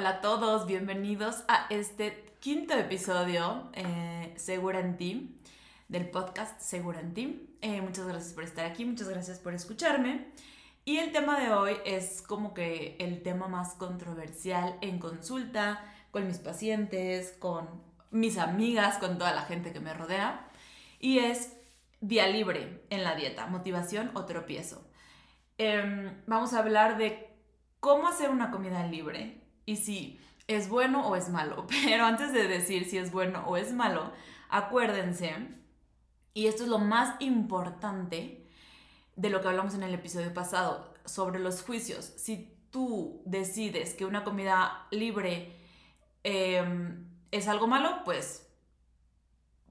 Hola a todos, bienvenidos a este quinto episodio, eh, Segura en Ti, del podcast Segura en Ti. Eh, muchas gracias por estar aquí, muchas gracias por escucharme. Y el tema de hoy es como que el tema más controversial en consulta, con mis pacientes, con mis amigas, con toda la gente que me rodea. Y es día libre en la dieta, motivación o tropiezo. Em, vamos a hablar de cómo hacer una comida libre y si es bueno o es malo. Pero antes de decir si es bueno o es malo, acuérdense, y esto es lo más importante de lo que hablamos en el episodio pasado, sobre los juicios. Si tú decides que una comida libre em, es algo malo, pues,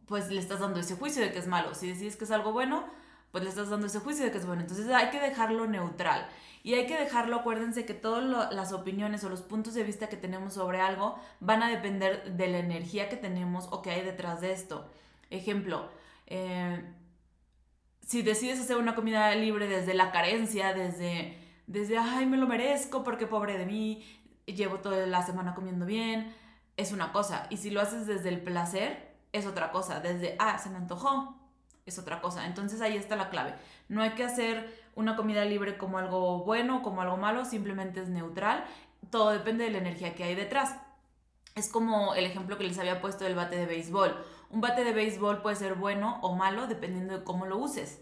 pues le estás dando ese juicio de que es malo. Si decides que es algo bueno, pues le estás dando ese juicio de que es bueno. Entonces hay que dejarlo neutral. Y hay que dejarlo, acuérdense que todas las opiniones o los puntos de vista que tenemos sobre algo van a depender de la energía que tenemos o que hay detrás de esto. Ejemplo, eh, si decides hacer una comida libre desde la carencia, desde, desde, ay, me lo merezco porque pobre de mí, llevo toda la semana comiendo bien, es una cosa. Y si lo haces desde el placer, es otra cosa. Desde, ah, se me antojó, es otra cosa. Entonces ahí está la clave. No hay que hacer una comida libre como algo bueno o como algo malo, simplemente es neutral. Todo depende de la energía que hay detrás. Es como el ejemplo que les había puesto del bate de béisbol. Un bate de béisbol puede ser bueno o malo dependiendo de cómo lo uses.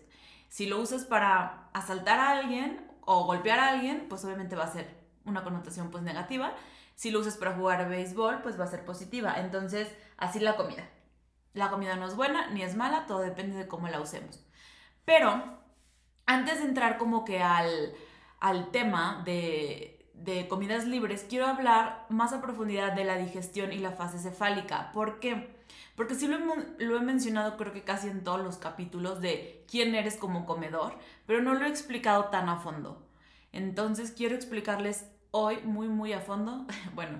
Si lo usas para asaltar a alguien o golpear a alguien, pues obviamente va a ser una connotación pues negativa. Si lo usas para jugar béisbol, pues va a ser positiva. Entonces, así la comida. La comida no es buena ni es mala, todo depende de cómo la usemos. Pero antes de entrar como que al, tema de, de, comidas libres, quiero hablar más a profundidad de la digestión y la fase cefálica. ¿Por qué? Porque sí lo he, lo he mencionado creo que casi en todos los capítulos de quién eres como comedor, pero no lo he explicado tan a fondo. Entonces quiero explicarles hoy muy muy a fondo, bueno,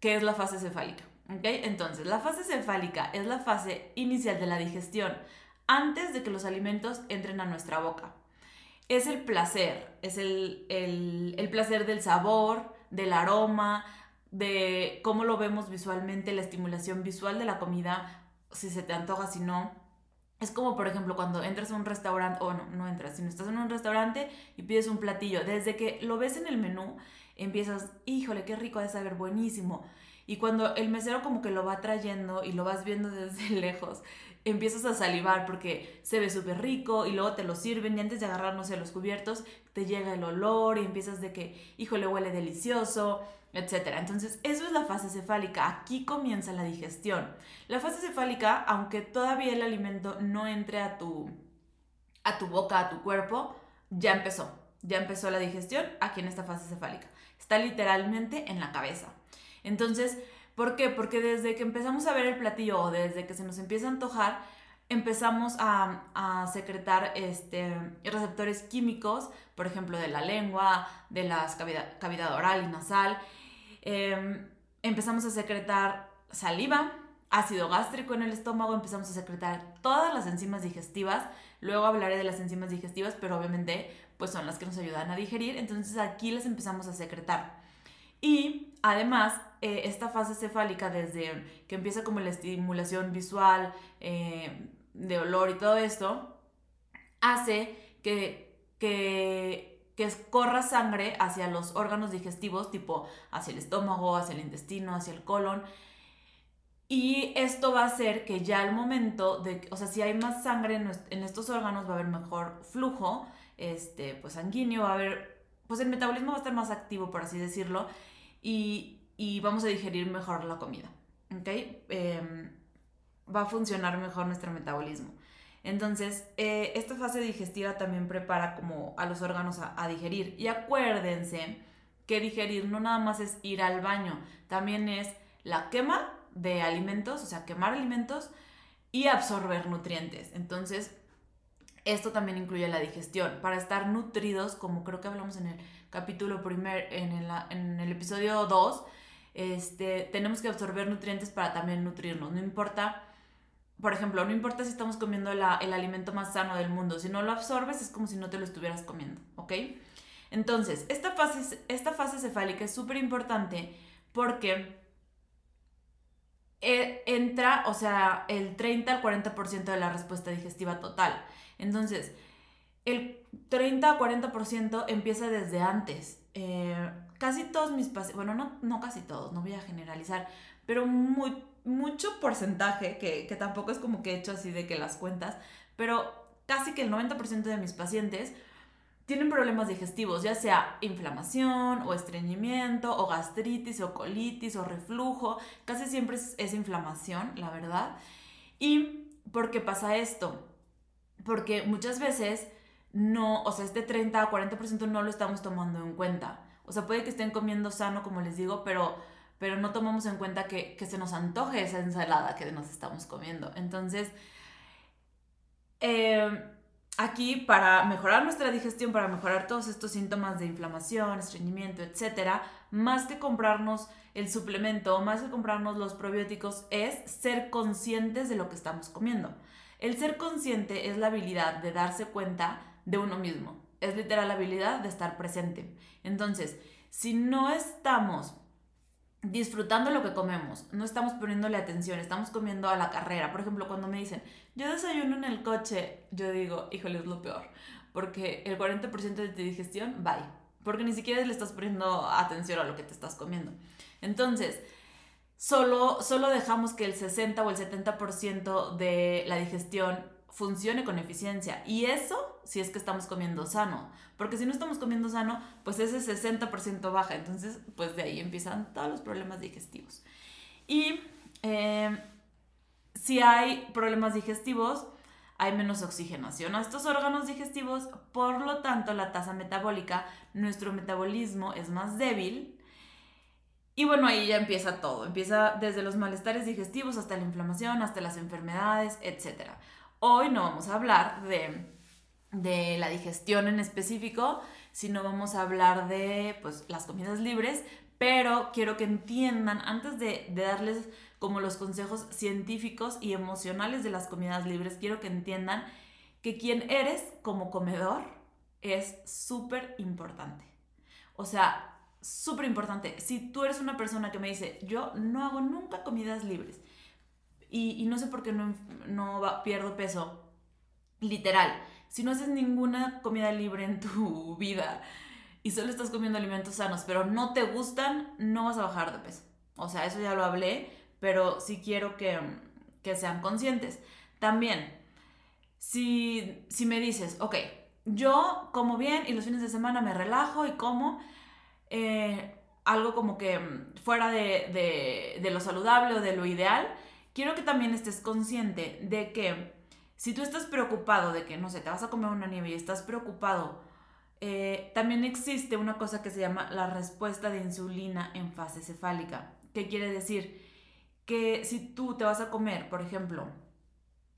qué es la fase cefálica. Entonces, la fase cefálica es la fase inicial de la digestión, antes de que los alimentos entren a nuestra boca. Es el placer, es el, el, placer del sabor, del aroma, de cómo lo vemos visualmente, la estimulación visual de la comida, si se te antoja, si no. Es como, por ejemplo, cuando entras a un restaurante, o no, no entras, sino estás en un restaurante y pides un platillo. Desde que lo ves en el menú, empiezas, híjole, qué rico, de saber buenísimo. Y cuando el mesero como que lo va trayendo y lo vas viendo desde lejos, empiezas a salivar porque se ve súper rico y luego te lo sirven y antes de agarrar, no sé, los cubiertos, te llega el olor y empiezas de que, híjole, huele delicioso, etc. Entonces, eso es la fase cefálica. Aquí comienza la digestión. La fase cefálica, aunque todavía el alimento no entre a tu, a tu boca, a tu cuerpo, ya empezó. Ya empezó la digestión aquí en esta fase cefálica. Está literalmente en la cabeza. Entonces, ¿por qué? Porque desde que empezamos a ver el platillo o desde que se nos empieza a antojar, empezamos a, secretar este, receptores químicos, por ejemplo, de la lengua, de la cavidad, oral y nasal. Em, empezamos a secretar saliva, ácido gástrico en el estómago, empezamos a secretar todas las enzimas digestivas. Luego hablaré de las enzimas digestivas, pero obviamente pues son las que nos ayudan a digerir. Entonces aquí las empezamos a secretar. Y además, eh, esta fase cefálica, desde que empieza como la estimulación visual, eh, de olor y todo esto, hace que, que, que corra sangre hacia los órganos digestivos, tipo hacia el estómago, hacia el intestino, hacia el colon. Y esto va a hacer que ya al momento de, o sea, si hay más sangre en, en estos órganos, va a haber mejor flujo este, pues sanguíneo, va a haber, pues el metabolismo va a estar más activo, por así decirlo, y, vamos a digerir mejor la comida. ¿Ok? Em, va a funcionar mejor nuestro metabolismo. Entonces, eh, esta fase digestiva también prepara como a los órganos a, digerir. Y acuérdense que digerir no nada más es ir al baño, también es la quema de alimentos, o sea, quemar alimentos y absorber nutrientes. Entonces, esto también incluye la digestión. Para estar nutridos, como creo que hablamos en el capítulo primer, en el, en el episodio 2, este, tenemos que absorber nutrientes para también nutrirnos. No importa, por ejemplo, no importa si estamos comiendo el alimento más sano del mundo, si no lo absorbes es como si no te lo estuvieras comiendo, ¿ok? Entonces, esta fase, esta fase cefálica es súper importante porque eh, entra, o sea, el 30 al 40% de la respuesta digestiva total. Entonces, el 30 a 40% empieza desde antes. Eh, casi todos mis pacientes, bueno, no, no casi todos, no voy a generalizar, pero mucho porcentaje, que, que tampoco es como que he hecho así de que las cuentas, pero casi que el 90% de mis pacientes tienen problemas digestivos, ya sea inflamación o estreñimiento o gastritis o colitis o reflujo, casi siempre es, inflamación, la verdad. ¿Y por qué pasa esto? Porque muchas veces no, o sea, este 30 a 40% no lo estamos tomando en cuenta. O sea, puede que estén comiendo sano, como les digo, pero, pero no tomamos en cuenta que, que se nos antoje esa ensalada que nos estamos comiendo. Entonces, eh, aquí para mejorar nuestra digestión, para mejorar todos estos síntomas de inflamación, estreñimiento, etcétera, más que comprarnos el suplemento, más que comprarnos los probióticos, es ser conscientes de lo que estamos comiendo. El ser consciente es la habilidad de darse cuenta de uno mismo. Es literal la habilidad de estar presente. Entonces, si no estamos disfrutando lo que comemos, no estamos poniéndole atención, estamos comiendo a la carrera. Por ejemplo, cuando me dicen, yo desayuno en el coche, yo digo, híjole, es lo peor, porque el 40% de tu digestión, bye, porque ni siquiera le estás poniendo atención a lo que te estás comiendo. Entonces, solo, solo dejamos que el 60 o el 70% de la digestión funcione con eficiencia. Y eso si es que estamos comiendo sano. Porque si no estamos comiendo sano, pues ese 60% baja. Entonces, pues de ahí empiezan todos los problemas digestivos. Y em, si hay problemas digestivos, hay menos oxigenación a estos órganos digestivos, por lo tanto la tasa metabólica, nuestro metabolismo es más débil. Y bueno, ahí ya empieza todo, empieza desde los malestares digestivos hasta la inflamación, hasta las enfermedades, etc. Hoy no vamos a hablar de de la digestión en específico, sino vamos a hablar de pues, las comidas libres, pero quiero que entiendan, antes de, de darles como los consejos científicos y emocionales de las comidas libres, quiero que entiendan que quien eres como comedor es súper importante. O sea, súper importante. Si tú eres una persona que me dice, yo no hago nunca comidas libres y, y no sé por qué no, no pierdo peso, literal, si no haces ninguna comida libre en tu vida y solo estás comiendo alimentos sanos, pero no te gustan, no vas a bajar de peso. O sea, eso ya lo hablé, pero sí quiero que, sean conscientes. También, si, me dices, ok, yo como bien y los fines de semana me relajo y como eh, algo como que fuera de, de lo saludable o de lo ideal, quiero que también estés consciente de que si tú estás preocupado de que, no sé, te vas a comer una nieve y estás preocupado, eh, también existe una cosa que se llama la respuesta de insulina en fase cefálica. ¿Qué quiere decir? Que si tú te vas a comer, por ejemplo,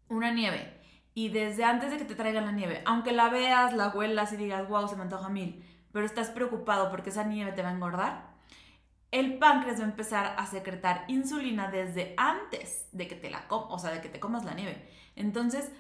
una nieve y desde antes de que te traigan la nieve, aunque la veas, la huelas y digas, wow, se me antoja mil, pero estás preocupado porque esa nieve te va a engordar, el páncreas va a empezar a secretar insulina desde antes de que te la o sea, de que te comas la nieve. Entonces,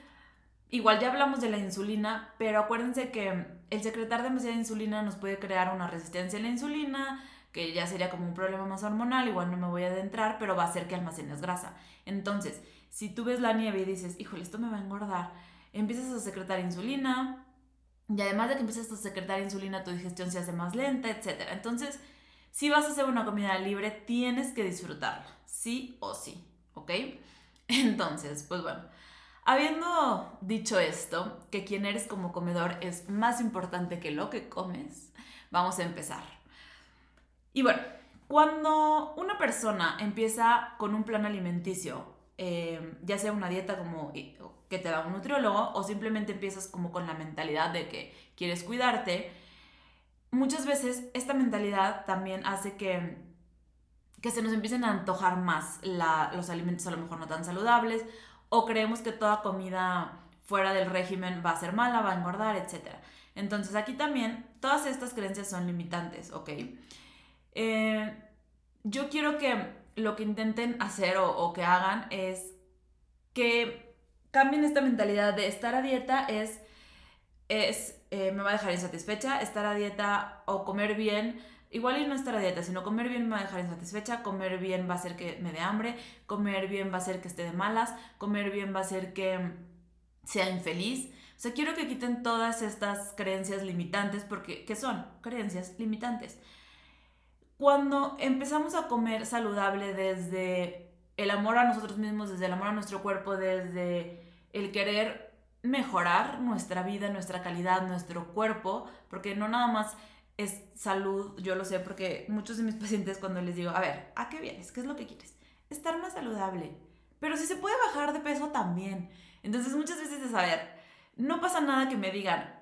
igual ya hablamos de la insulina, pero acuérdense que el secretar demasiada insulina nos puede crear una resistencia a la insulina, que ya sería como un problema más hormonal, igual no me voy a adentrar, pero va a hacer que almacenes grasa. Entonces, si tú ves la nieve y dices, híjole, esto me va a engordar, empiezas a secretar insulina, y además de que empiezas a secretar insulina, tu digestión se hace más lenta, etc. Entonces, si vas a hacer una comida libre, tienes que disfrutarla, sí o sí, ¿ok? Entonces, pues bueno, Habiendo dicho esto, que quien eres como comedor es más importante que lo que comes, vamos a empezar. Y bueno, cuando una persona empieza con un plan alimenticio, eh, ya sea una dieta como que te da un nutriólogo o simplemente empiezas como con la mentalidad de que quieres cuidarte, muchas veces esta mentalidad también hace que, que se nos empiecen a antojar más los alimentos a lo mejor no tan saludables o creemos que toda comida fuera del régimen va a ser mala, va a engordar, etc. Entonces aquí también todas estas creencias son limitantes, ¿ok? Eh, yo quiero que lo que intenten hacer o, que hagan es que cambien esta mentalidad de estar a dieta es, es eh, me va a dejar insatisfecha, estar a dieta o comer bien igual y no estar a dieta, sino comer bien me va a dejar insatisfecha, comer bien va a hacer que me dé hambre, comer bien va a hacer que esté de malas, comer bien va a hacer que sea infeliz. O sea, quiero que quiten todas estas creencias limitantes porque, ¿qué son? Creencias limitantes. Cuando empezamos a comer saludable desde el amor a nosotros mismos, desde el amor a nuestro cuerpo, desde el querer mejorar nuestra vida, nuestra calidad, nuestro cuerpo, porque no nada más es salud, yo lo sé, porque muchos de mis pacientes cuando les digo, a ver, ¿a qué vienes? ¿Qué es lo que quieres? Estar más saludable. Pero si se puede bajar de peso también. Entonces muchas veces es, a ver, no pasa nada que me digan,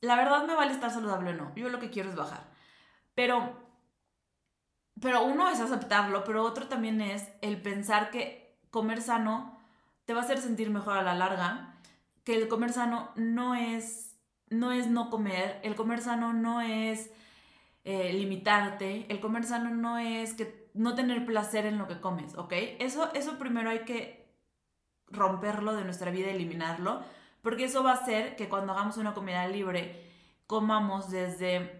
la verdad me vale estar saludable o no, yo lo que quiero es bajar. Pero pero uno es aceptarlo, pero otro también es el pensar que comer sano te va a hacer sentir mejor a la larga, que el comer sano no es no, es no comer, el comer sano no es eh, limitarte, el comer sano no es que no tener placer en lo que comes, ¿ok? Eso, eso primero hay que romperlo de nuestra vida, eliminarlo, porque eso va a hacer que cuando hagamos una comida libre comamos desde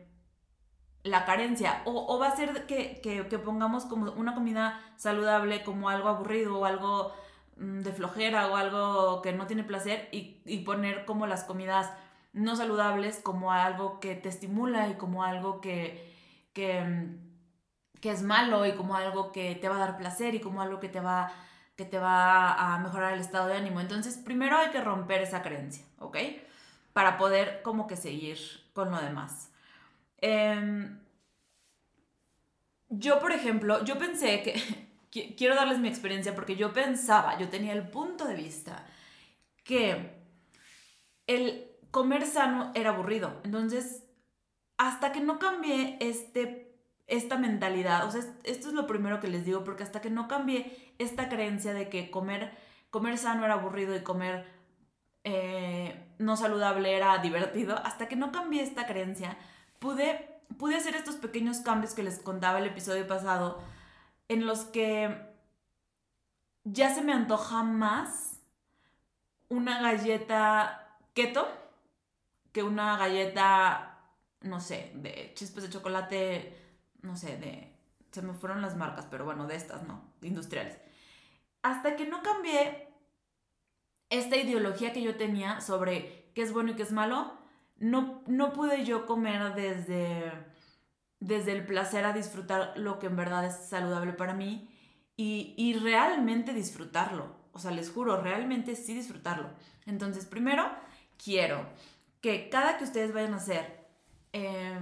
la carencia o, va a ser que, que, pongamos como una comida saludable como algo aburrido o algo mm, de flojera o algo que no tiene placer y, y, poner como las comidas no saludables como algo que te estimula y como algo que, que, mm, que es malo y como algo que te va a dar placer y como algo que te va que te va a mejorar el estado de ánimo. Entonces, primero hay que romper esa creencia, ¿ok? Para poder como que seguir con lo demás. Em, yo, por ejemplo, yo pensé que, quiero darles mi experiencia porque yo pensaba, yo tenía el punto de vista que el comer sano era aburrido. Entonces, hasta que no cambié este, esta mentalidad, o sea, esto es lo primero que les digo, porque hasta que no cambié esta creencia de que comer, comer sano era aburrido y comer eh, no saludable era divertido, hasta que no cambié esta creencia, pude, pude hacer estos pequeños cambios que les contaba el episodio pasado, en los que ya se me antoja más una galleta keto que una galleta, no sé, de chispas de chocolate, no sé, de... Se me fueron las marcas, pero bueno, de estas, ¿no? Industriales. Hasta que no cambié esta ideología que yo tenía sobre qué es bueno y qué es malo, no, no pude yo comer desde, desde el placer a disfrutar lo que en verdad es saludable para mí y, y realmente disfrutarlo. O sea, les juro, realmente sí disfrutarlo. Entonces, primero, quiero que cada que ustedes vayan a hacer eh,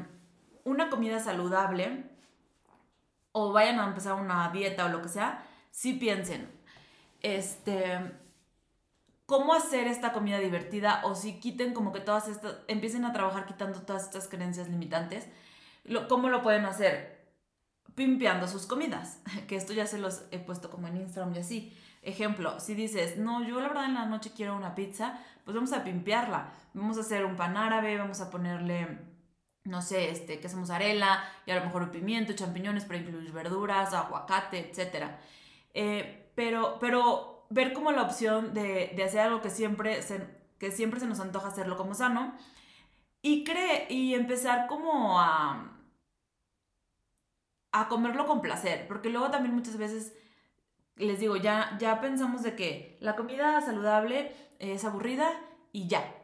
una comida saludable o vayan a empezar una dieta o lo que sea, sí piensen, este, cómo hacer esta comida divertida o si quiten como que todas estas, empiecen a trabajar quitando todas estas creencias limitantes, ¿cómo lo pueden hacer? Pimpeando sus comidas, que esto ya se los he puesto como en Instagram y así. Ejemplo, si dices, no, yo la verdad en la noche quiero una pizza, pues vamos a pimpearla. Vamos a hacer un pan árabe, vamos a ponerle, no sé, este, queso mozzarella y a lo mejor pimiento, champiñones para incluir verduras, aguacate, etc. Eh, pero, pero ver como la opción de, de hacer algo que siempre, se, que siempre se nos antoja hacerlo como sano y, cree, y empezar como a, a comerlo con placer, porque luego también muchas veces les digo, ya, ya pensamos de que la comida saludable es aburrida y ya.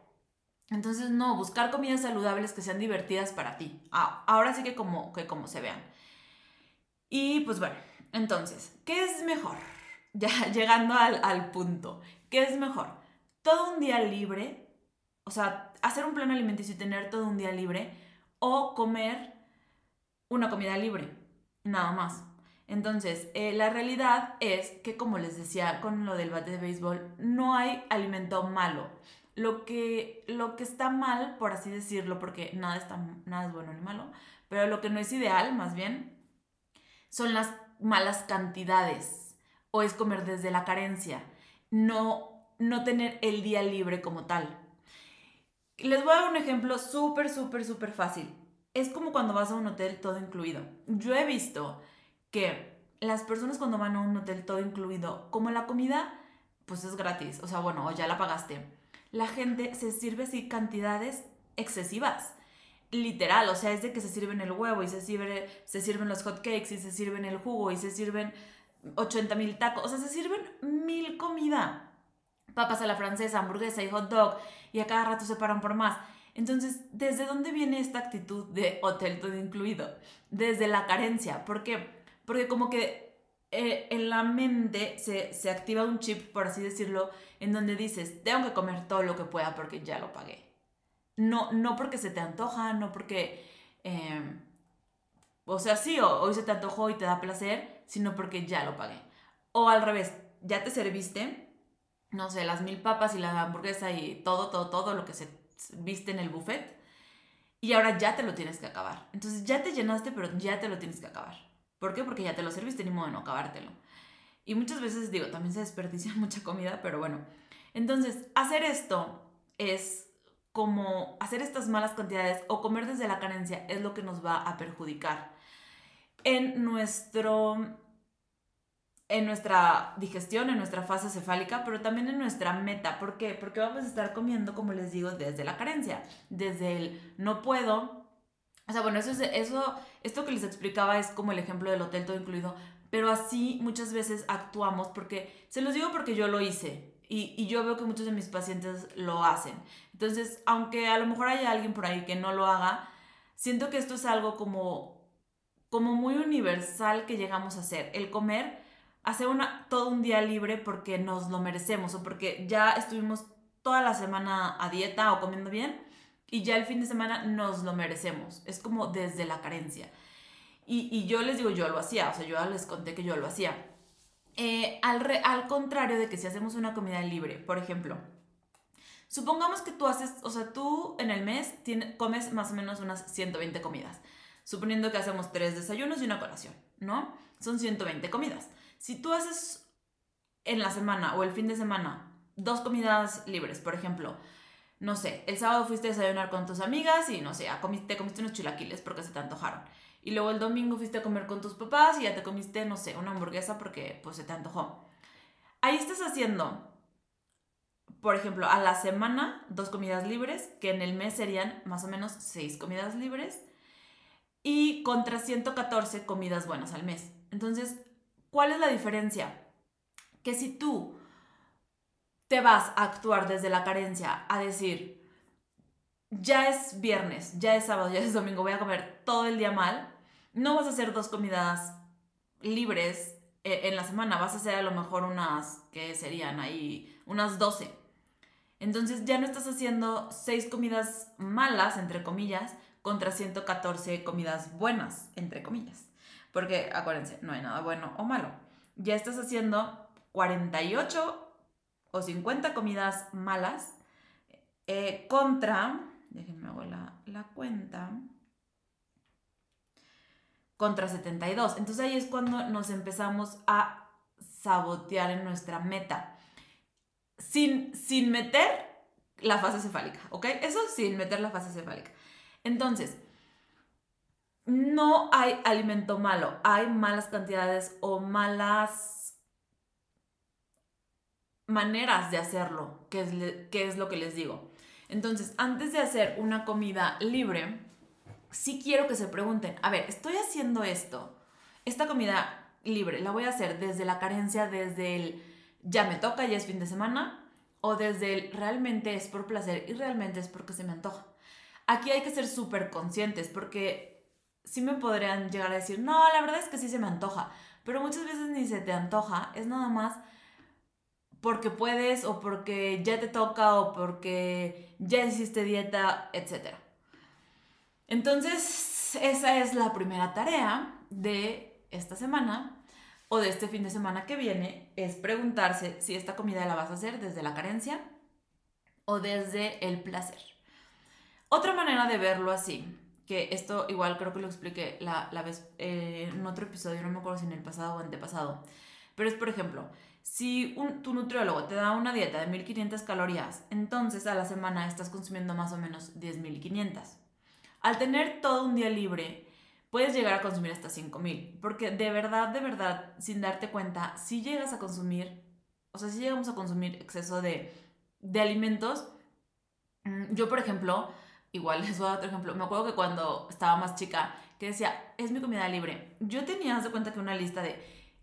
Entonces, no, buscar comidas saludables que sean divertidas para ti. Ah, ahora sí que como, que como se vean. Y pues bueno, entonces, ¿qué es mejor? Ya llegando al, al punto, ¿qué es mejor? Todo un día libre, o sea, hacer un plan alimenticio y tener todo un día libre, o comer una comida libre, nada más. Entonces, eh, la realidad es que, como les decía con lo del bate de béisbol, no hay alimento malo. Lo que, lo que está mal, por así decirlo, porque nada, está, nada es bueno ni malo, pero lo que no es ideal, más bien, son las malas cantidades o es comer desde la carencia, no, no tener el día libre como tal. Les voy a dar un ejemplo súper, súper, súper fácil. Es como cuando vas a un hotel todo incluido. Yo he visto que las personas cuando van a un hotel todo incluido, como la comida, pues es gratis, o sea, bueno, ya la pagaste, la gente se sirve así cantidades excesivas. literal, o sea, es de que se sirven el huevo y se, sirve, se sirven los hot cakes y se sirven el jugo y se sirven 80 mil tacos, o sea, se sirven mil comida. Papas a la francesa, hamburguesa y hot dog y a cada rato se paran por más. Entonces, ¿desde dónde viene esta actitud de hotel todo incluido? Desde la carencia. ¿Por qué? Porque como que eh, en la mente se, se activa un chip, por así decirlo, en donde dices, tengo que comer todo lo que pueda porque ya lo pagué. No, no porque se te antoja, no porque... Em, o sea, sí, hoy se te antojó y te da placer, sino porque ya lo pagué. O al revés, ya te serviste, no sé, las mil papas y la hamburguesa y todo, todo, todo lo que se viste en el buffet. Y ahora ya te lo tienes que acabar. Entonces ya te llenaste, pero ya te lo tienes que acabar. ¿Por qué? Porque ya te lo serviste, ni modo de no acabártelo. Y muchas veces digo, también se desperdicia mucha comida, pero bueno. Entonces, hacer esto es como hacer estas malas cantidades o comer desde la carencia es lo que nos va a perjudicar en nuestro en nuestra digestión, en nuestra fase cefálica, pero también en nuestra meta. ¿Por qué? Porque vamos a estar comiendo, como les digo, desde la carencia, desde el no puedo. O sea, bueno, eso es, eso, esto que les explicaba es como el ejemplo del hotel todo incluido, pero así muchas veces actuamos porque, se los digo porque yo lo hice y, y yo veo que muchos de mis pacientes lo hacen. Entonces, aunque a lo mejor haya alguien por ahí que no lo haga, siento que esto es algo como, como muy universal que llegamos a hacer. El comer hacer una, todo un día libre porque nos lo merecemos o porque ya estuvimos toda la semana a dieta o comiendo bien y ya el fin de semana nos lo merecemos. Es como desde la carencia. Y, yo les digo, yo lo hacía, o sea, yo les conté que yo lo hacía. Eh, al, al contrario de que si hacemos una comida libre, por ejemplo, supongamos que tú haces, o sea, tú en el mes comes más o menos unas 120 comidas, suponiendo que hacemos tres desayunos y una colación, ¿no? Son 120 comidas. Si tú haces en la semana o el fin de semana dos comidas libres, por ejemplo, no sé, el sábado fuiste a desayunar con tus amigas y no sé, te comiste unos chilaquiles porque se te antojaron. Y luego el domingo fuiste a comer con tus papás y ya te comiste, no sé, una hamburguesa porque pues se te antojó. Ahí estás haciendo, por ejemplo, a la semana dos comidas libres, que en el mes serían más o menos seis comidas libres, y contra 114 comidas buenas al mes. Entonces, ¿Cuál es la diferencia? Que si tú te vas a actuar desde la carencia, a decir, ya es viernes, ya es sábado, ya es domingo, voy a comer todo el día mal, no vas a hacer dos comidas libres eh, en la semana, vas a hacer a lo mejor unas, que serían ahí, unas 12. Entonces ya no estás haciendo seis comidas malas, entre comillas, contra 114 comidas buenas, entre comillas. Porque acuérdense, no hay nada bueno o malo. Ya estás haciendo 48 o 50 comidas malas eh, contra, déjenme hago la, la cuenta, contra 72. Entonces ahí es cuando nos empezamos a sabotear en nuestra meta. Sin, sin meter la fase cefálica, ¿ok? Eso sin meter la fase cefálica. Entonces, no hay alimento malo, hay malas cantidades o malas maneras de hacerlo, que es, es lo que les digo. Entonces, antes de hacer una comida libre, sí quiero que se pregunten, a ver, estoy haciendo esto, esta comida libre, la voy a hacer desde la carencia, desde el ya me toca, ya es fin de semana, o desde el realmente es por placer y realmente es porque se me antoja. Aquí hay que ser súper conscientes porque sí me podrían llegar a decir, no, la verdad es que sí se me antoja, pero muchas veces ni se te antoja, es nada más porque puedes o porque ya te toca o porque ya hiciste dieta, etc. Entonces, esa es la primera tarea de esta semana o de este fin de semana que viene, es preguntarse si esta comida la vas a hacer desde la carencia o desde el placer. Otra manera de verlo así que esto igual creo que lo expliqué la, la vez eh, en otro episodio, no me acuerdo si en el pasado o antepasado, pero es por ejemplo, si un, tu nutriólogo te da una dieta de 1500 calorías, entonces a la semana estás consumiendo más o menos 10.500. Al tener todo un día libre, puedes llegar a consumir hasta 5000, porque de verdad, de verdad, sin darte cuenta, si llegas a consumir, o sea, si llegamos a consumir exceso de, de alimentos, mm, yo por ejemplo, igual les voy a dar otro ejemplo. Me acuerdo que cuando estaba más chica, que decía, es mi comida libre. Yo tenía, de cuenta que una lista de,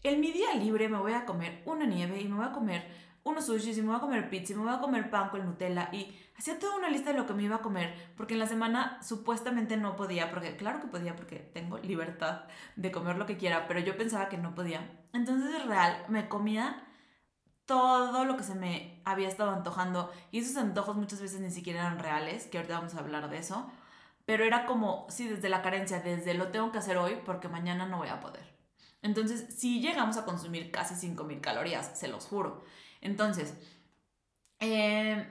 en mi día libre me voy a comer una nieve y me voy a comer unos sushis y me voy a comer pizza y me voy a comer pan con Nutella y hacía toda una lista de lo que me iba a comer porque en la semana supuestamente no podía, porque claro que podía porque tengo libertad de comer lo que quiera, pero yo pensaba que no podía. Entonces es real, me comía todo lo que se me había estado antojando y esos antojos muchas veces ni siquiera eran reales, que ahorita vamos a hablar de eso, pero era como, sí, desde la carencia, desde lo tengo que hacer hoy porque mañana no voy a poder. Entonces, si llegamos a consumir casi 5.000 calorías, se los juro. Entonces, eh,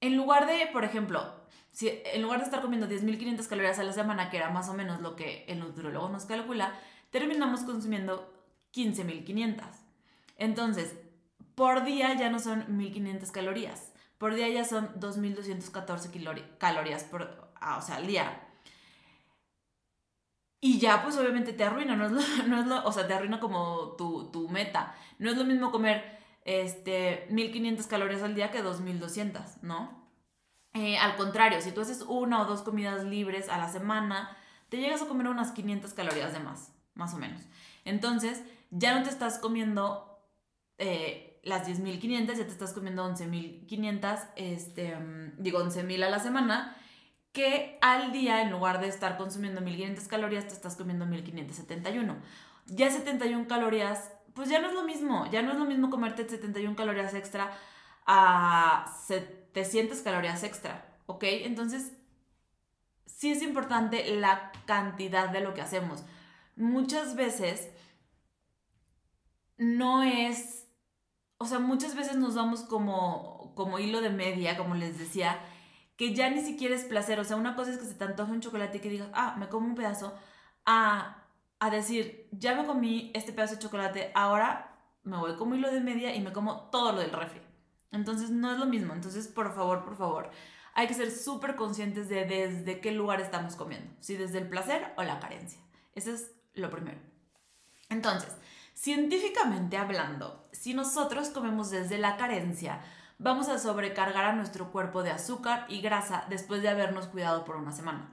en lugar de, por ejemplo, si, en lugar de estar comiendo 10.500 calorías a la semana, que era más o menos lo que el nutriólogo nos calcula, terminamos consumiendo 15.500. Entonces, por día ya no son 1.500 calorías. Por día ya son 2.214 calorías por, ah, o sea, al día. Y ya, pues obviamente te arruina, no es lo, no es lo, o sea, te arruina como tu, tu meta. No es lo mismo comer este, 1500 calorías al día que 2200, ¿no? Eh, al contrario, si tú haces una o dos comidas libres a la semana, te llegas a comer unas 500 calorías de más, más o menos. Entonces, ya no te estás comiendo eh, las 10.500, ya te estás comiendo 11.500, este, mm, digo 11.000 a la semana, que al día, en lugar de estar consumiendo 1.500 calorías, te estás comiendo 1.571. Ya 71 calorías pues ya no es lo mismo, ya no es lo mismo comerte 71 calorías extra a 700 calorías extra, ¿ok? Entonces, sí es importante la cantidad de lo que hacemos. Muchas veces no es, o sea, muchas veces nos damos como, como hilo de media, como les decía, que ya ni siquiera es placer. O sea, una cosa es que se te antoje un chocolate y que digas, ah, me como un pedazo, ah, a decir, ya me comí este pedazo de chocolate, ahora me voy como hilo de media y me como todo lo del refri. Entonces no es lo mismo. Entonces, por favor, por favor, hay que ser súper conscientes de desde qué lugar estamos comiendo. Si desde el placer o la carencia. Eso es lo primero. Entonces, científicamente hablando, si nosotros comemos desde la carencia, vamos a sobrecargar a nuestro cuerpo de azúcar y grasa después de habernos cuidado por una semana.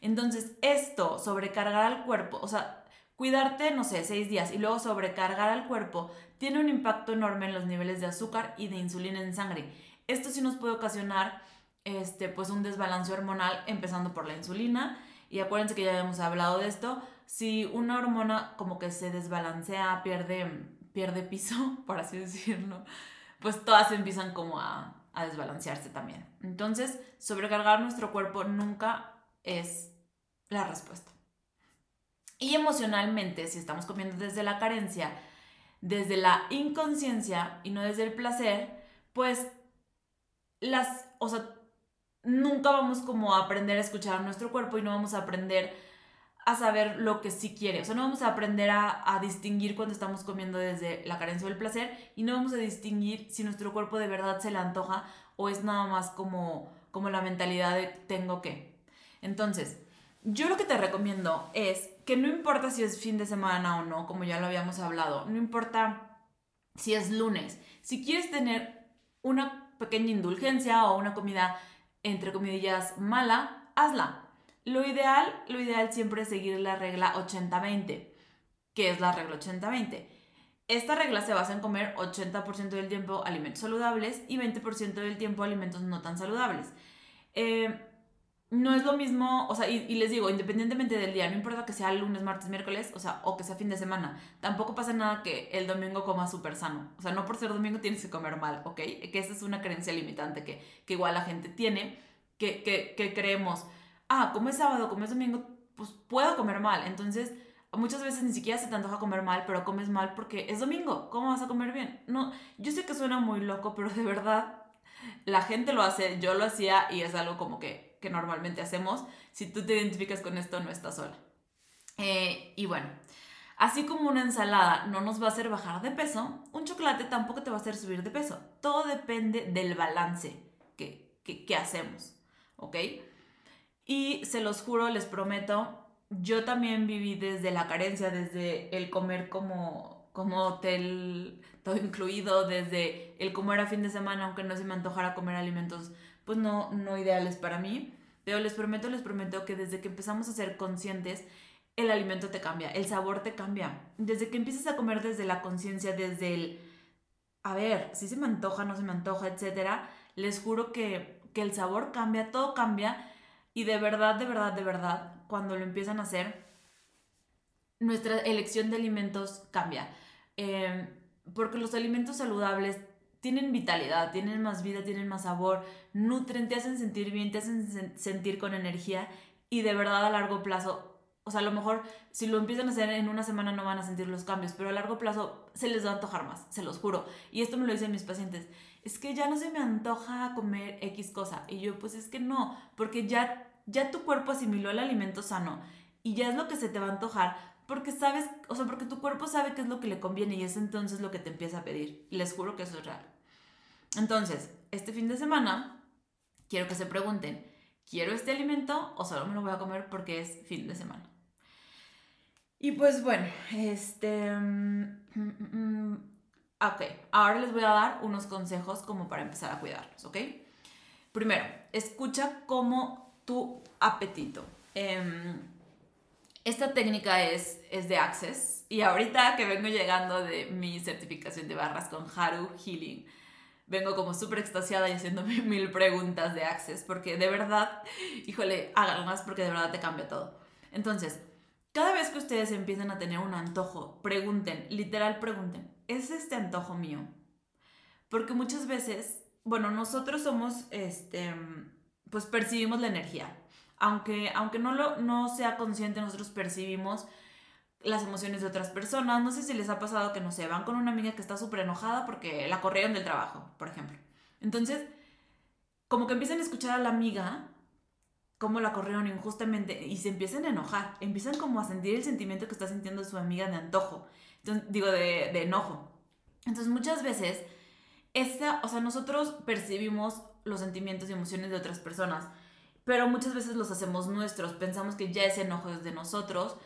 Entonces, esto, sobrecargar al cuerpo, o sea, cuidarte, no sé, seis días y luego sobrecargar al cuerpo, tiene un impacto enorme en los niveles de azúcar y de insulina en sangre. Esto sí nos puede ocasionar, este, pues un desbalance hormonal, empezando por la insulina. Y acuérdense que ya habíamos hablado de esto. Si una hormona como que se desbalancea, pierde, pierde piso, por así decirlo, pues todas empiezan como a, a desbalancearse también. Entonces, sobrecargar nuestro cuerpo nunca es la respuesta. Y emocionalmente, si estamos comiendo desde la carencia, desde la inconsciencia y no desde el placer, pues las, o sea, nunca vamos como a aprender a escuchar a nuestro cuerpo y no vamos a aprender a saber lo que sí quiere. O sea, no vamos a aprender a, distinguir cuando estamos comiendo desde la carencia o el placer y no vamos a distinguir si nuestro cuerpo de verdad se le antoja o es nada más como, como la mentalidad de tengo que. Entonces, yo lo que te recomiendo es que no importa si es fin de semana o no, como ya lo habíamos hablado, no importa si es lunes, si quieres tener una pequeña indulgencia o una comida entre comillas mala, hazla. Lo ideal, lo ideal siempre es seguir la regla 80-20. ¿Qué es la regla 80-20? Esta regla se basa en comer 80% del tiempo alimentos saludables y 20% del tiempo alimentos no tan saludables. Eh, no es lo mismo, o sea, y, les digo, independientemente del día, no importa que sea lunes, martes, miércoles, o sea, o que sea fin de semana, tampoco pasa nada que el domingo coma súper sano. O sea, no por ser domingo tienes que comer mal, ¿ok? Que esa es una creencia limitante que, que igual la gente tiene, que, que, que creemos, ah, como es sábado, como es domingo, pues puedo comer mal. Entonces, muchas veces ni siquiera se te antoja comer mal, pero comes mal porque es domingo, ¿cómo vas a comer bien? No, yo sé que suena muy loco, pero de verdad, la gente lo hace, yo lo hacía y es algo como que que normalmente hacemos. Si tú te identificas con esto, no estás sola. Eh, y bueno, así como una ensalada no nos va a hacer bajar de peso, un chocolate tampoco te va a hacer subir de peso. Todo depende del balance que, que, hacemos, ¿ok? Y se los juro, les prometo, yo también viví desde la carencia, desde el comer como, como hotel, todo incluido, desde el comer a fin de semana, aunque no se me antojara comer alimentos, pues no, no ideales para mí. Pero les prometo, les prometo que desde que empezamos a ser conscientes, el alimento te cambia, el sabor te cambia. Desde que empiezas a comer desde la conciencia, desde el, a ver, si se me antoja, no se me antoja, etcétera, les juro que, que el sabor cambia, todo cambia. Y de verdad, de verdad, de verdad, cuando lo empiezan a hacer, nuestra elección de alimentos cambia. Em, porque los alimentos saludables tienen vitalidad, tienen más vida, tienen más sabor, nutren, te hacen sentir bien, te hacen sentir con energía y de verdad a largo plazo, o sea, a lo mejor si lo empiezan a hacer en una semana no van a sentir los cambios, pero a largo plazo se les va a antojar más, se los juro. Y esto me lo dicen mis pacientes, es que ya no se me antoja comer X cosa. Y yo, pues es que no, porque ya, ya tu cuerpo asimiló el alimento sano y ya es lo que se te va a antojar, porque sabes, o sea, porque tu cuerpo sabe qué es lo que le conviene y es entonces lo que te empieza a pedir. Les juro que eso es real. Entonces, este fin de semana, quiero que se pregunten, ¿quiero este alimento o solo me lo voy a comer porque es fin de semana? Y pues bueno, este... Mm, mm, mm, ok, ahora les voy a dar unos consejos como para empezar a cuidarlos, ¿ok? Primero, escucha como tu apetito. Em, esta técnica es, es de Access y ahorita que vengo llegando de mi certificación de barras con Haru Healing, vengo como súper extasiada y haciéndome mil preguntas de Access, porque de verdad, híjole, háganlas porque de verdad te cambia todo. Entonces, cada vez que ustedes empiecen a tener un antojo, pregunten, literal pregunten, ¿es este antojo mío? Porque muchas veces, bueno, nosotros somos, este, pues percibimos la energía. Aunque, aunque no, lo, no sea consciente, nosotros percibimos las emociones de otras personas. No sé si les ha pasado que, no sé, van con una amiga que está súper enojada porque la corrieron del trabajo, por ejemplo. Entonces, como que empiezan a escuchar a la amiga cómo la corrieron injustamente y se empiezan a enojar, empiezan como a sentir el sentimiento que está sintiendo su amiga de antojo, Digo, de, enojo. Entonces, muchas veces, esta, o sea, nosotros percibimos los sentimientos y emociones de otras personas, pero muchas veces los hacemos nuestros, pensamos que ya ese enojo es de nosotros,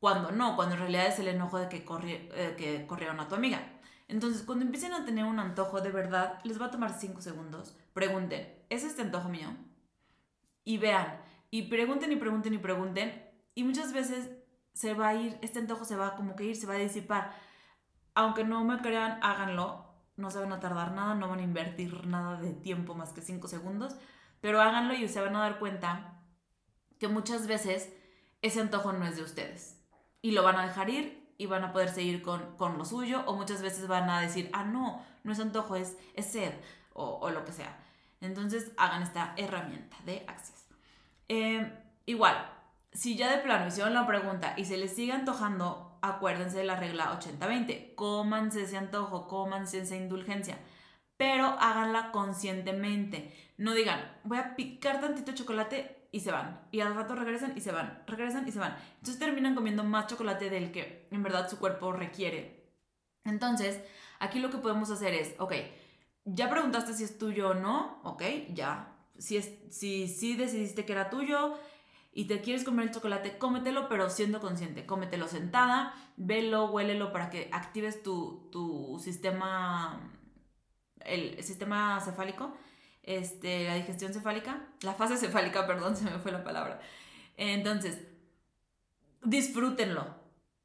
cuando no, cuando en realidad es el enojo de que, eh, que corrieron a tu amiga. Entonces, cuando empiecen a tener un antojo de verdad, les va a tomar 5 segundos. Pregunten, ¿es este antojo mío? Y vean, y pregunten y pregunten y pregunten. Y muchas veces se va a ir, este antojo se va como que ir, se va a disipar. Aunque no me crean, háganlo. No se van a tardar nada, no van a invertir nada de tiempo más que 5 segundos. Pero háganlo y se van a dar cuenta que muchas veces ese antojo no es de ustedes y lo van a dejar ir y van a poder seguir con, con lo suyo o muchas veces van a decir, ah, no, no es antojo, es, es sed o, lo que sea. Entonces hagan esta herramienta de Access. Em, igual, si ya de plano hicieron la pregunta y se les sigue antojando, acuérdense de la regla 80-20. Cómanse ese antojo, cómanse esa indulgencia, pero háganla conscientemente. No digan, voy a picar tantito chocolate y se van. Y al rato regresan y se van, regresan y se van. Entonces terminan comiendo más chocolate del que en verdad su cuerpo requiere. Entonces, aquí lo que podemos hacer es, ok, ya preguntaste si es tuyo o no, ok, ya. Si, es, si, si decidiste que era tuyo y te quieres comer el chocolate, cómetelo, pero siendo consciente. Cómetelo sentada, velo, huélelo para que actives tu, tu sistema, el sistema cefálico este, la digestión cefálica, la fase cefálica, perdón, se me fue la palabra. Entonces, disfrútenlo,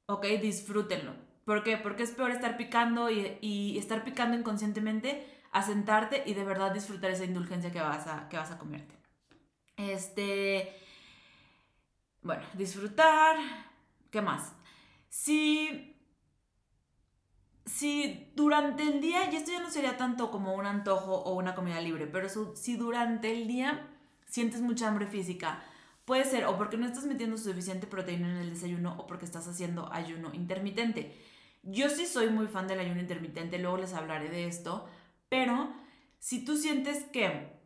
¿ok? Disfrútenlo. ¿Por qué? Porque es peor estar picando y, estar picando inconscientemente a sentarte y de verdad disfrutar esa indulgencia que vas a, que vas a comerte. Este, bueno, disfrutar, ¿qué más? Si si durante el día, y esto ya no sería tanto como un antojo o una comida libre, pero si durante el día sientes mucha hambre física, puede ser o porque no estás metiendo suficiente proteína en el desayuno o porque estás haciendo ayuno intermitente. Yo sí soy muy fan del ayuno intermitente, luego les hablaré de esto, pero si tú sientes que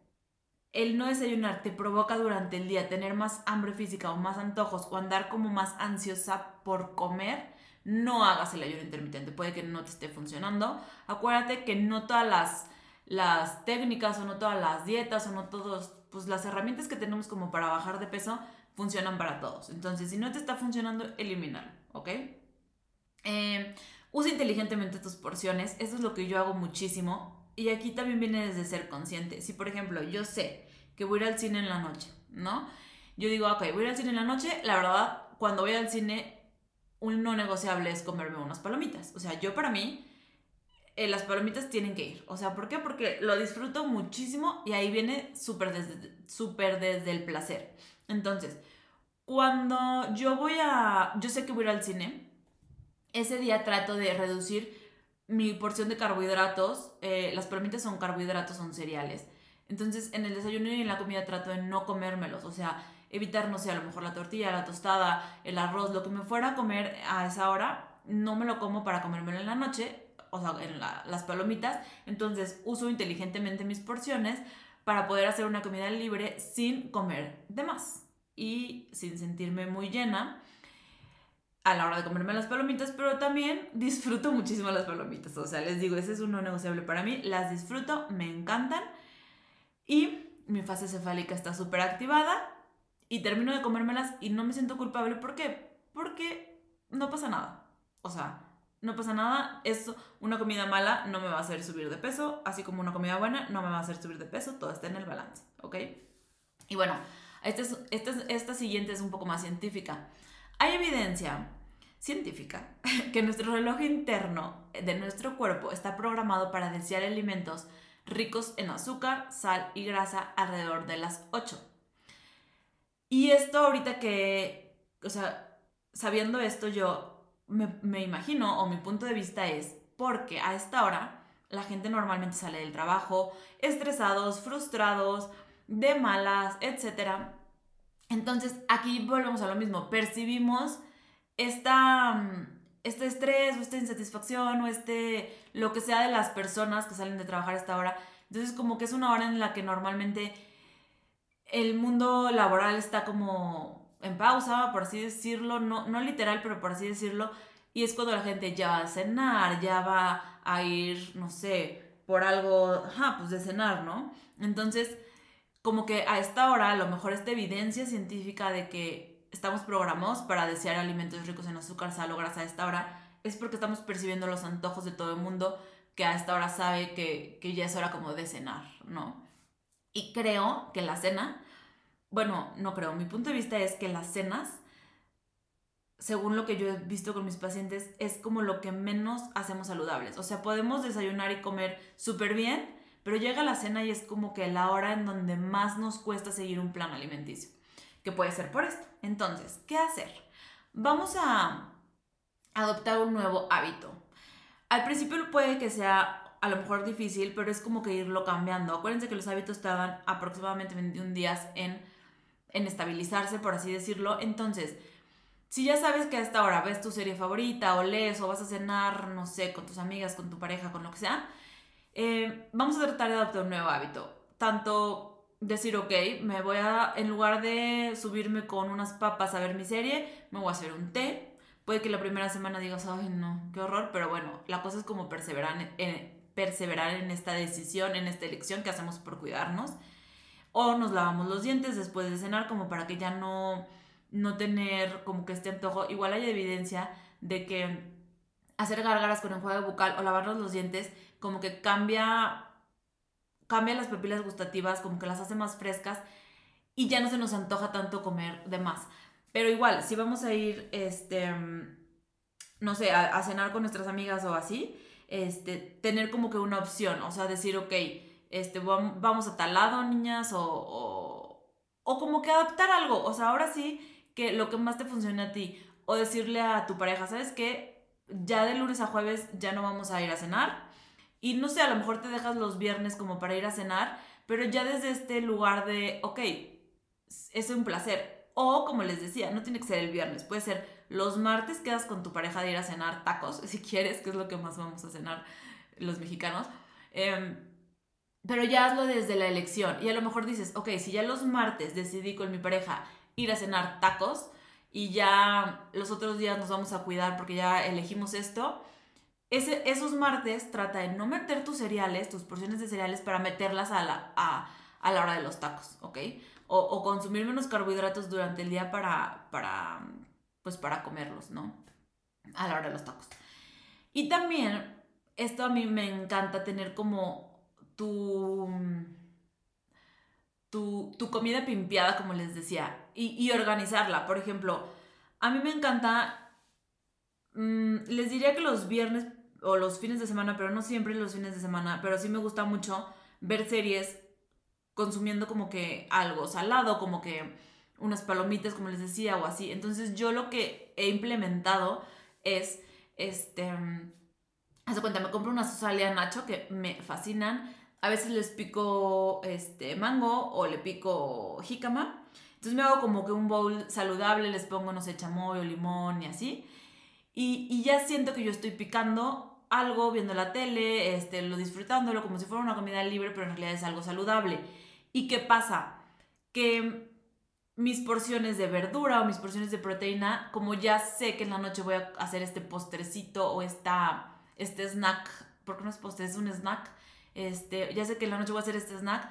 el no desayunar te provoca durante el día tener más hambre física o más antojos o andar como más ansiosa por comer, no hagas el ayuno intermitente, puede que no te esté funcionando. Acuérdate que no todas las, las técnicas o no todas las dietas o no todos, pues las herramientas que tenemos como para bajar de peso funcionan para todos. Entonces, si no te está funcionando, elimínalo, ¿ok? Eh, usa inteligentemente tus porciones, eso es lo que yo hago muchísimo. y aquí también viene desde ser consciente. Si, por ejemplo, yo sé que voy a ir al cine en la noche, ¿no? Yo digo, ok, voy a ir al cine en la noche, la verdad, cuando voy al cine, un no negociable es comerme unas palomitas. O sea, yo para mí, eh, las palomitas tienen que ir. O sea, ¿por qué? Porque lo disfruto muchísimo y ahí viene súper desde, desde el placer. Entonces, cuando yo voy a, yo sé que voy a ir al cine, ese día trato de reducir mi porción de carbohidratos, eh, las palomitas son carbohidratos, son cereales. Entonces, en el desayuno y en la comida trato de no comérmelos, o sea, evitar, no sé, a lo mejor la tortilla, la tostada, el arroz, lo que me fuera a comer a esa hora, no me lo como para comérmelo en la noche, o sea, en las palomitas. Entonces, uso inteligentemente mis porciones para poder hacer una comida libre sin comer de más y sin sentirme muy llena a la hora de comerme las palomitas, pero también disfruto muchísimo las palomitas. O sea, les digo, ese es uno negociable para mí. Las disfruto, me encantan. Y mi fase cefálica está súper activada. Y termino de comérmelas y no me siento culpable. ¿Por qué? Porque no pasa nada. O sea, no pasa nada. Es una comida mala no me va a hacer subir de peso. Así como una comida buena no me va a hacer subir de peso. Todo está en el balance. ¿Ok? Y bueno, esta, esta, esta siguiente es un poco más científica. Hay evidencia científica que nuestro reloj interno de nuestro cuerpo está programado para desear alimentos ricos en azúcar, sal y grasa alrededor de las 8. Y esto ahorita que, o sea, sabiendo esto yo me, me imagino o mi punto de vista es porque a esta hora la gente normalmente sale del trabajo estresados, frustrados, de malas, etc. Entonces aquí volvemos a lo mismo, percibimos esta, mm, este estrés o esta insatisfacción o este, lo que sea de las personas que salen de trabajar a esta hora. Entonces como que es una hora en la que normalmente el mundo laboral está como en pausa, por así decirlo, no, no literal, pero por así decirlo, y es cuando la gente ya va a cenar, ya va a ir, no sé, por algo, ajá, pues de cenar, ¿no? Entonces, como que a esta hora a lo mejor esta evidencia científica de que estamos programados para desear alimentos ricos en azúcar, sal o grasa a esta hora, es porque estamos percibiendo los antojos de todo el mundo que a esta hora sabe que, que ya es hora como de cenar, ¿no? Y creo que la cena, bueno, no creo, mi punto de vista es que las cenas, según lo que yo he visto con mis pacientes, es como lo que menos hacemos saludables. O sea, podemos desayunar y comer súper bien, pero llega la cena y es como que la hora en donde más nos cuesta seguir un plan alimenticio que puede ser por esto. Entonces, ¿qué hacer? Vamos a adoptar un nuevo hábito. Al principio puede que sea a lo mejor difícil, pero es como que irlo cambiando. Acuérdense que los hábitos tardan aproximadamente 21 días en, en estabilizarse, por así decirlo. Entonces, si ya sabes que a esta hora ves tu serie favorita o lees o vas a cenar, no sé, con tus amigas, con tu pareja, con lo que sea, eh, vamos a tratar de adoptar un nuevo hábito. Tanto decir, ok, me voy a, en lugar de subirme con unas papas a ver mi serie, me voy a hacer un té. Puede que la primera semana digas, ay, no, qué horror, pero bueno, la cosa es como perseverar en, perseverar en esta decisión, en esta elección que hacemos por cuidarnos. O nos lavamos los dientes después de cenar, como para que ya no, no tener como que este antojo. Igual hay evidencia de que hacer gárgaras con enjuague bucal o lavarnos los dientes como que cambia cambia las papilas gustativas, como que las hace más frescas y ya no se nos antoja tanto comer de más. Pero igual, si vamos a ir, este, no sé, a, cenar con nuestras amigas o así, este, tener como que una opción, o sea, decir, ok, este, vamos a tal lado, niñas, o, o, como que adaptar algo, o sea, ahora sí que lo que más te funcione a ti, o decirle a tu pareja, ¿sabes qué? Ya de lunes a jueves ya no vamos a ir a cenar, y no sé, a lo mejor te dejas los viernes como para ir a cenar, pero ya desde este lugar de, ok, es un placer. O como les decía, no tiene que ser el viernes, puede ser los martes quedas con tu pareja de ir a cenar tacos, si quieres, que es lo que más vamos a cenar los mexicanos. Em, pero ya hazlo desde la elección. Y a lo mejor dices, ok, si ya los martes decidí con mi pareja ir a cenar tacos y ya los otros días nos vamos a cuidar porque ya elegimos esto, esos martes trata de no meter tus cereales, tus porciones de cereales, para meterlas a la, a, la hora de los tacos, ¿ok? O, consumir menos carbohidratos durante el día para, para, pues para comerlos, ¿no? A la hora de los tacos. Y también, esto a mí me encanta tener como tu, tu, tu comida pimpeada, como les decía, y, y, organizarla. Por ejemplo, a mí me encanta, mmm, les diría que los viernes o los fines de semana, pero no siempre los fines de semana, pero sí me gusta mucho ver series consumiendo como que algo salado, como que unas palomitas, como les decía, o así. Entonces yo lo que he implementado es, este, hace cuenta, me compro una sosalia nacho que me fascinan. A veces les pico este mango o le pico jícama. Entonces me hago como que un bowl saludable, les pongo, no sé, chamoy o limón y así. Y, ya siento que yo estoy picando algo, viendo la tele, este, lo disfrutándolo como si fuera una comida libre, pero en realidad es algo saludable. ¿Y qué pasa? Que mis porciones de verdura o mis porciones de proteína, como ya sé que en la noche voy a hacer este postrecito o esta, este snack, porque no es postre, es un snack, este, ya sé que en la noche voy a hacer este snack,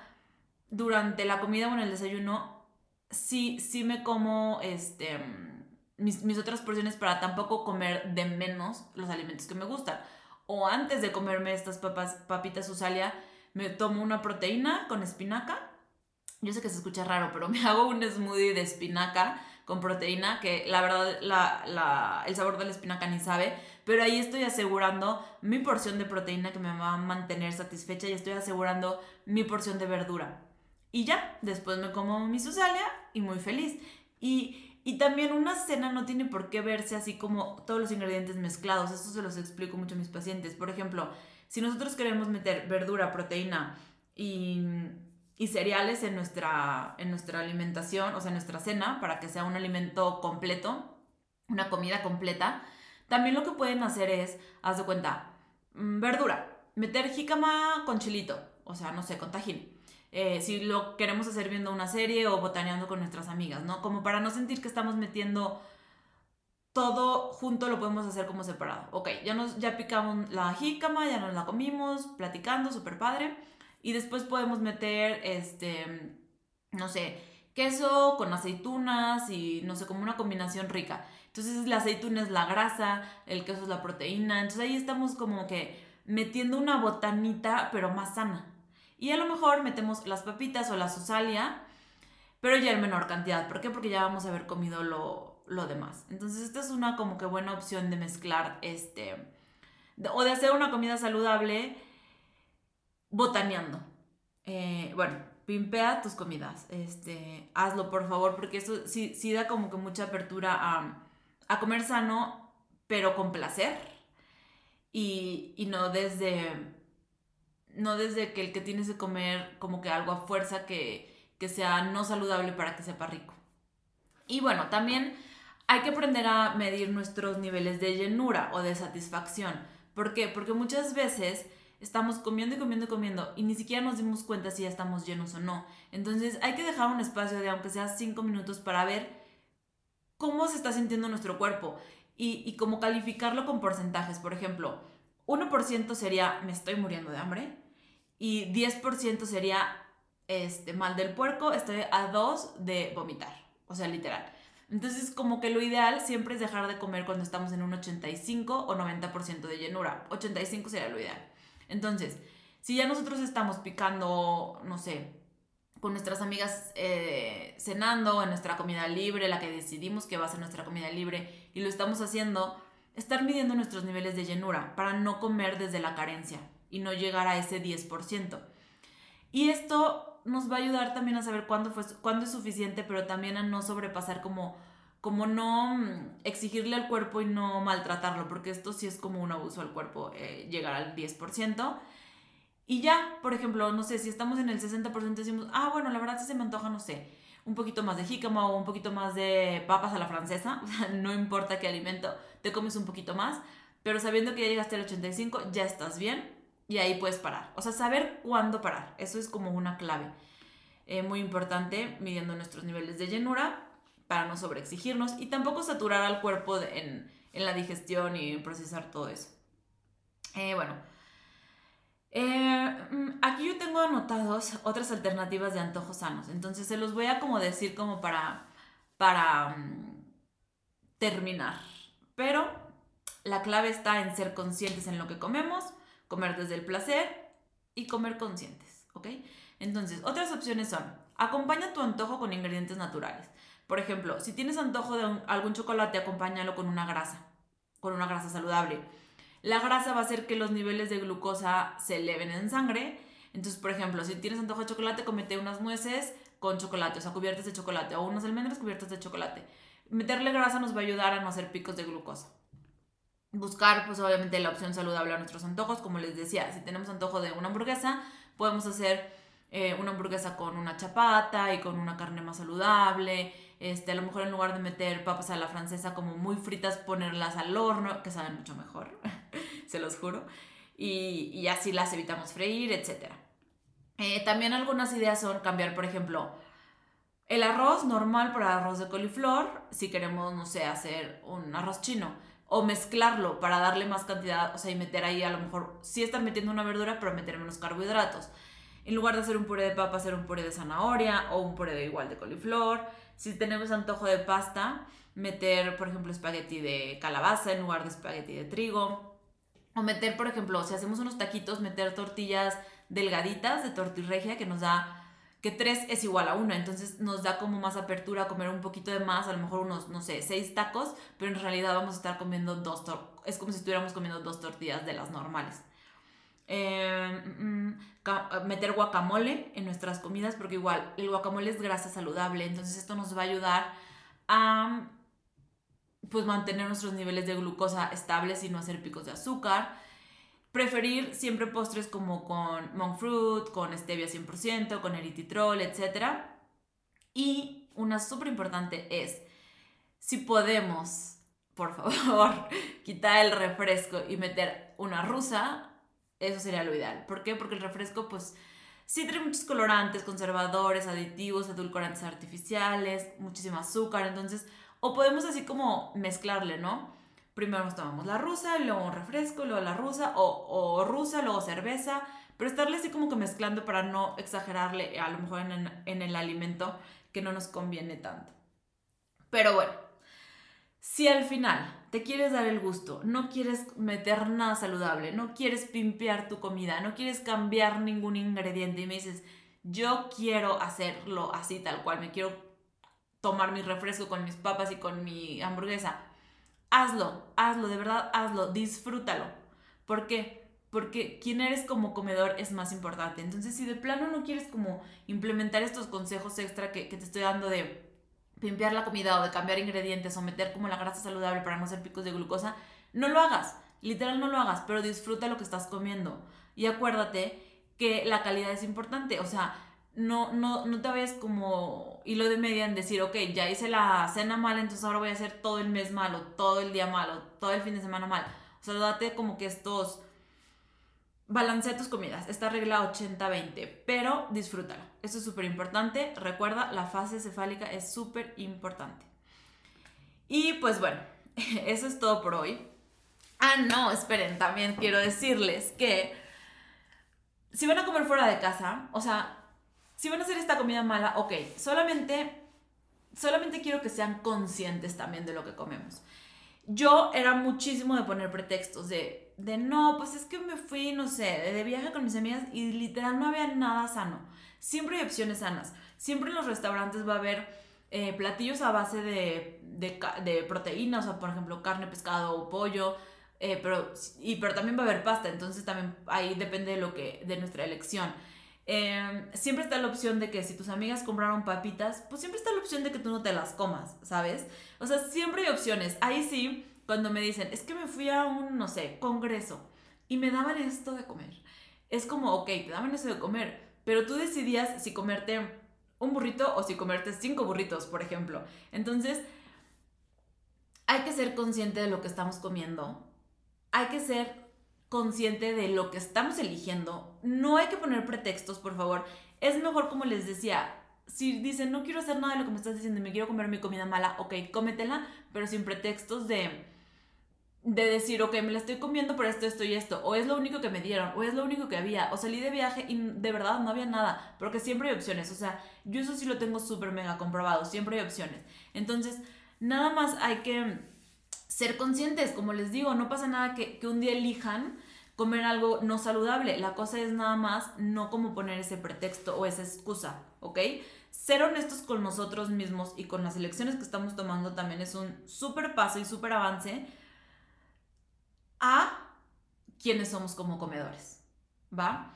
durante la comida o en el desayuno, sí, sí me como este, mis, otras porciones para tampoco comer de menos los alimentos que me gustan. O antes de comerme estas papas, papitas usalia, me tomo una proteína con espinaca yo sé que se escucha raro, pero me hago un smoothie de espinaca con proteína, que la verdad la, el sabor de la espinaca ni sabe, pero ahí estoy asegurando mi porción de proteína que me va a mantener satisfecha y estoy asegurando mi porción de verdura. Y ya, después me como mi susalia y muy feliz. Y, y también una cena no tiene por qué verse así como todos los ingredientes mezclados, eso se los explico mucho a mis pacientes. Por ejemplo, si nosotros queremos meter verdura, proteína y cereales en nuestra, en nuestra alimentación, o sea, en nuestra cena, para que sea un alimento completo, una comida completa. También lo que pueden hacer es, haz de cuenta, mm, verdura, meter jícama con chilito, o sea, no sé, con. Eh, si lo queremos hacer viendo una serie o botaneando con nuestras amigas, ¿no? Como para no sentir que estamos metiendo todo junto, lo podemos hacer como separado. Ok, ya, nos, ya picamos la jícama, ya nos la comimos, platicando, súper padre y después podemos meter, este, no sé, queso con aceitunas y no sé, como una combinación rica. Entonces la aceituna es la grasa, el queso es la proteína. Entonces ahí estamos como que metiendo una botanita, pero más sana. Y a lo mejor metemos las papitas o la sosalia, pero ya en menor cantidad. ¿Por qué? Porque ya vamos a haber comido lo, lo demás. Entonces esta es una como que buena opción de mezclar este, o de hacer una comida saludable botaneando. Eh, bueno, pimpea tus comidas. Este, hazlo, por favor, porque eso sí, sí da como que mucha apertura a, a comer sano, pero con placer. Y, y, no desde. No desde que el que tienes que comer como que algo a fuerza que, que sea no saludable para que sepa rico. Y bueno, también hay que aprender a medir nuestros niveles de llenura o de satisfacción. ¿Por qué? Porque muchas veces estamos comiendo y comiendo y comiendo y ni siquiera nos dimos cuenta si ya estamos llenos o no. Entonces hay que dejar un espacio de aunque sea 5 minutos para ver cómo se está sintiendo nuestro cuerpo y, y cómo calificarlo con porcentajes. Por ejemplo, 1% sería me estoy muriendo de hambre y 10% sería este, mal del puerco, estoy a 2 de vomitar, o sea, literal. Entonces, como que lo ideal siempre es dejar de comer cuando estamos en un 85 o 90% de llenura. 85 sería lo ideal. Entonces, si ya nosotros estamos picando, no sé, con nuestras amigas eh, cenando en nuestra comida libre, la que decidimos que va a ser nuestra comida libre, y lo estamos haciendo, estar midiendo nuestros niveles de llenura para no comer desde la carencia y no llegar a ese 10%. Y esto nos va a ayudar también a saber cuándo, fue, cuándo es suficiente, pero también a no sobrepasar como como no mm, exigirle al cuerpo y no maltratarlo, porque esto sí es como un abuso al cuerpo, eh, llegar al 10%. Y ya, por ejemplo, no sé, si estamos en el 60% decimos, ah, bueno, la verdad sí se me antoja, no sé, un poquito más de jícama o un poquito más de papas a la francesa, no importa qué alimento, te comes un poquito más, pero sabiendo que ya llegaste al 85, ya estás bien y ahí puedes parar. O sea, saber cuándo parar, eso es como una clave. Eh, muy importante, midiendo nuestros niveles de llenura para no sobreexigirnos y tampoco saturar al cuerpo en, la digestión y procesar todo eso. Eh, bueno, eh, mm, aquí yo tengo anotados otras alternativas de antojos sanos, entonces se los voy a como decir como para, para mm, terminar. Pero la clave está en ser conscientes en lo que comemos, comer desde el placer y comer conscientes, ¿ok? Entonces, otras opciones son, acompaña tu antojo con ingredientes naturales. Por ejemplo, si tienes antojo de algún chocolate, acompáñalo con una grasa, con una grasa saludable. La grasa va a hacer que los niveles de glucosa se eleven en sangre. Entonces, por ejemplo, si tienes antojo de chocolate, comete unas nueces con chocolate, o sea, cubiertas de chocolate, o unas almendras cubiertas de chocolate. Meterle grasa nos va a ayudar a no hacer picos de glucosa. Buscar, pues obviamente, la opción saludable a nuestros antojos. Como les decía, si tenemos antojo de una hamburguesa, podemos hacer eh, una hamburguesa con una chapata y con una carne más saludable. Este, a lo mejor en lugar de meter papas a la francesa como muy fritas, ponerlas al horno, que saben mucho mejor, se los juro. Y, y, así las evitamos freír, etc. Eh, también algunas ideas son cambiar, por ejemplo, el arroz normal por arroz de coliflor, si queremos, no sé, hacer un arroz chino. O mezclarlo para darle más cantidad, o sea, y meter ahí a lo mejor, sí estar metiendo una verdura, pero meter menos carbohidratos. En lugar de hacer un puré de papa, hacer un puré de zanahoria o un puré de igual de coliflor. Si tenemos antojo de pasta, meter, por ejemplo, espagueti de calabaza en lugar de espagueti de trigo. O meter, por ejemplo, si hacemos unos taquitos, meter tortillas delgaditas de tortirregia que nos da que 3 es igual a 1, entonces nos da como más apertura a comer un poquito de más, a lo mejor unos, no sé, 6 tacos, pero en realidad vamos a estar comiendo dos, es como si estuviéramos comiendo dos tortillas de las normales. Eh, mm, mm, meter guacamole en nuestras comidas, porque igual el guacamole es grasa saludable, entonces esto nos va a ayudar a pues mantener nuestros niveles de glucosa estables y no hacer picos de azúcar. Preferir siempre postres como con monk fruit, con stevia 100%, con erythritol, etc. Y una súper importante es, si podemos, por favor, quitar el refresco y meter una rusa, eso sería lo ideal. ¿Por qué? Porque el refresco, pues, sí tiene muchos colorantes, conservadores, aditivos, edulcorantes artificiales, muchísimo azúcar. Entonces, o podemos así como mezclarle, ¿no? Primero nos tomamos la rusa, luego un refresco, luego la rusa, o, rusa, luego cerveza. Pero estarle así como que mezclando para no exagerarle a lo mejor en, en el alimento que no nos conviene tanto. Pero bueno, si al final te quieres dar el gusto, no quieres meter nada saludable, no quieres pimpear tu comida, no quieres cambiar ningún ingrediente y me dices, yo quiero hacerlo así tal cual, me quiero tomar mi refresco con mis papas y con mi hamburguesa, hazlo, hazlo, de verdad hazlo, disfrútalo. ¿Por qué? Porque quién eres como comedor es más importante. Entonces, si de plano no quieres como implementar estos consejos extra que, que te estoy dando de limpiar la comida o de cambiar ingredientes o meter como la grasa saludable para no hacer picos de glucosa, no lo hagas. Literal no lo hagas, pero disfruta lo que estás comiendo. Y acuérdate que la calidad es importante. O sea, no, no, no te vayas como hilo de media en decir, ok, ya hice la cena mal, entonces ahora voy a hacer todo el mes malo, todo el día malo, todo el fin de semana mal. O sea, date como que estos Balancea tus comidas, esta regla 80-20, pero disfrútalo. Eso es súper importante. Recuerda, la fase cefálica es súper importante. Y pues bueno, eso es todo por hoy. Ah, no, esperen, también quiero decirles que si van a comer fuera de casa, o sea, si van a hacer esta comida mala, ok, solamente, solamente quiero que sean conscientes también de lo que comemos. Yo era muchísimo de poner pretextos de de no, pues es que me fui, no sé, de viaje con mis amigas y literal no había nada sano. Siempre hay opciones sanas. Siempre en los restaurantes va a haber eh, platillos a base de, de, de proteínas, o sea, por ejemplo, carne, pescado o pollo. Eh, pero, y, pero también va a haber pasta, entonces también ahí depende de, lo que, de nuestra elección. Em, siempre está la opción de que si tus amigas compraron papitas, pues siempre está la opción de que tú no te las comas, ¿sabes? O sea, siempre hay opciones. Ahí sí, cuando me dicen, es que me fui a un, no sé, congreso y me daban esto de comer. Es como, ok, te daban esto de comer, pero tú decidías si comerte un burrito o si comerte cinco burritos, por ejemplo. Entonces, hay que ser consciente de lo que estamos comiendo. Hay que ser consciente de lo que estamos eligiendo. No hay que poner pretextos, por favor. Es mejor, como les decía, si dicen, no quiero hacer nada de lo que me estás diciendo me quiero comer mi comida mala, ok, cómetela, pero sin pretextos de de decir, ok, me la estoy comiendo por esto, esto y esto, o es lo único que me dieron, o es lo único que había, o salí de viaje y de verdad no había nada, porque siempre hay opciones, o sea, yo eso sí lo tengo súper mega comprobado, siempre hay opciones. Entonces, nada más hay que ser conscientes, como les digo, no pasa nada que, que un día elijan comer algo no saludable. La cosa es nada más no como poner ese pretexto o esa excusa, ¿ok? Ser honestos con nosotros mismos y con las elecciones que estamos tomando también es un súper paso y súper avance a quienes somos como comedores, ¿va?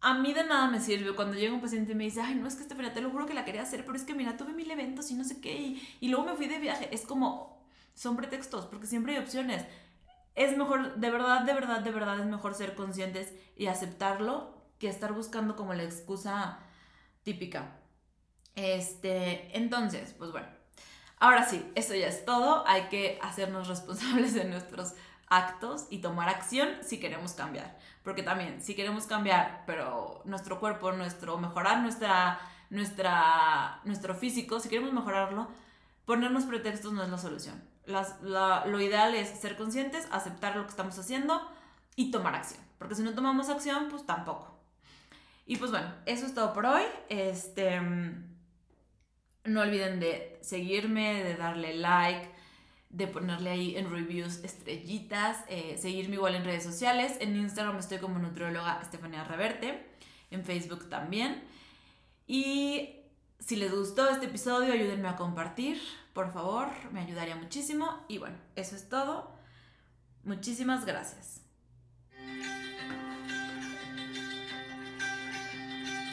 A mí de nada me sirve cuando llega un paciente y me dice, ay, no, es que Estefania, te lo juro que la quería hacer, pero es que mira, tuve mil eventos y no sé qué, y, y luego me fui de viaje. Es como, son pretextos, porque siempre hay opciones. Es mejor, de verdad, de verdad, de verdad, es mejor ser conscientes y aceptarlo que estar buscando como la excusa típica. Este, entonces, pues bueno, ahora sí, eso ya es todo. Hay que hacernos responsables de nuestros actos y tomar acción si queremos cambiar. Porque también, si queremos cambiar, pero nuestro cuerpo, nuestro, mejorar nuestra, nuestra, nuestro físico, si queremos mejorarlo, ponernos pretextos no es la solución. Lo ideal es ser conscientes, aceptar lo que estamos haciendo y tomar acción. Porque si no tomamos acción, pues tampoco. Y pues bueno, eso es todo por hoy. Este, no olviden de seguirme, de darle like, de ponerle ahí en reviews estrellitas, eh, seguirme igual en redes sociales. En Instagram estoy como nutrióloga Estefanía Reverte, en Facebook también. Y si les gustó este episodio, ayúdenme a compartir, por favor, me ayudaría muchísimo. Y bueno, eso es todo. Muchísimas gracias.